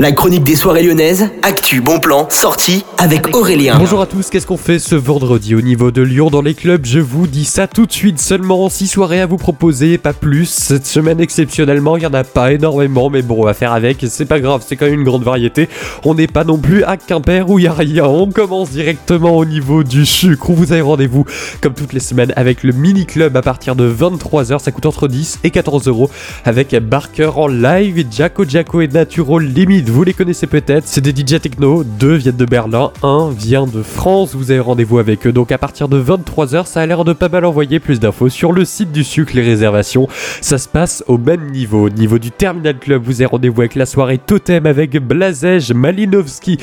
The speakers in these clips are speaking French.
La chronique des soirées lyonnaises, actu, bon plan, sortie avec Aurélien. Bonjour à tous, qu'est-ce qu'on fait ce vendredi au niveau de Lyon dans les clubs? Je vous dis ça tout de suite, seulement 6 soirées à vous proposer, pas plus. Cette semaine exceptionnellement, il n'y en a pas énormément, mais bon, on va faire avec, c'est pas grave, c'est quand même une grande variété. On n'est pas non plus à Quimper où il n'y a rien. On commence directement au niveau du sucre où vous avez rendez-vous, comme toutes les semaines, avec le mini club à partir de 23h. Ça coûte entre 10 et 14 euros avec Barker en live, Jaco Jaco et Natural Limit vous les connaissez peut-être, c'est des DJ techno, deux viennent de Berlin, un vient de France, vous avez rendez-vous avec eux, donc à partir de 23h, ça a l'air de pas mal envoyer plus d'infos sur le site du sucre, les réservations, ça se passe au même niveau, au niveau du Terminal Club, vous avez rendez-vous avec la soirée Totem avec Blazej, Malinowski,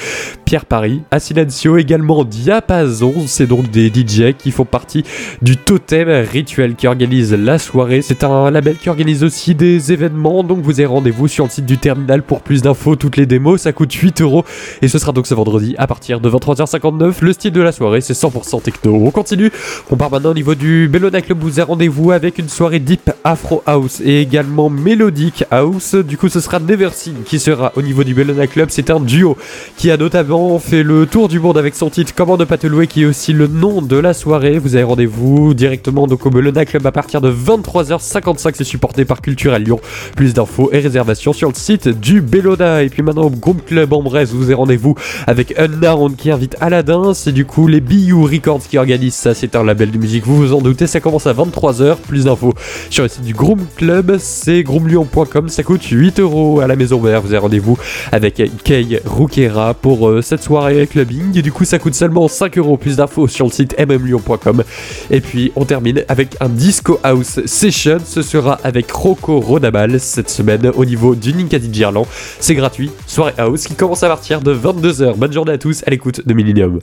Pierre Paris, Asilencio, également Diapason, c'est donc des DJ qui font partie du Totem Rituel qui organise la soirée, c'est un label qui organise aussi des événements, donc vous avez rendez-vous sur le site du Terminal pour plus d'infos, les démos, ça coûte 8 euros et ce sera donc ce vendredi à partir de 23h59. Le style de la soirée, c'est 100% techno. On continue, on part maintenant au niveau du Bellona Club. Vous avez rendez-vous avec une soirée deep Afro House et également Melodic House. Du coup, ce sera Neversing qui sera au niveau du Bellona Club. C'est un duo qui a notamment fait le tour du monde avec son titre Comment ne pas te louer, qui est aussi le nom de la soirée. Vous avez rendez-vous directement donc au Bellona Club à partir de 23h55. C'est supporté par Culture Lyon. Plus d'infos et réservations sur le site du Bellona. Et maintenant au Group Club en Brest, vous avez rendez-vous avec Unknown qui invite Aladdin. C'est du coup les BU Records qui organisent ça. C'est un label de musique, vous vous en doutez. Ça commence à 23h. Plus d'infos sur le site du Groom Club, c'est groomlyon.com. Ça coûte 8 euros à la maison mère. Vous avez rendez-vous avec Kay Rukera pour euh, cette soirée clubbing. Du coup, ça coûte seulement 5 euros. Plus d'infos sur le site mmlyon.com. Et puis, on termine avec un Disco House Session. Ce sera avec Rocco Rodabal cette semaine au niveau du Ninkadi Gerland. C'est gratuit soirée house qui commence à partir de 22h. Bonne journée à tous à l'écoute de Millennium.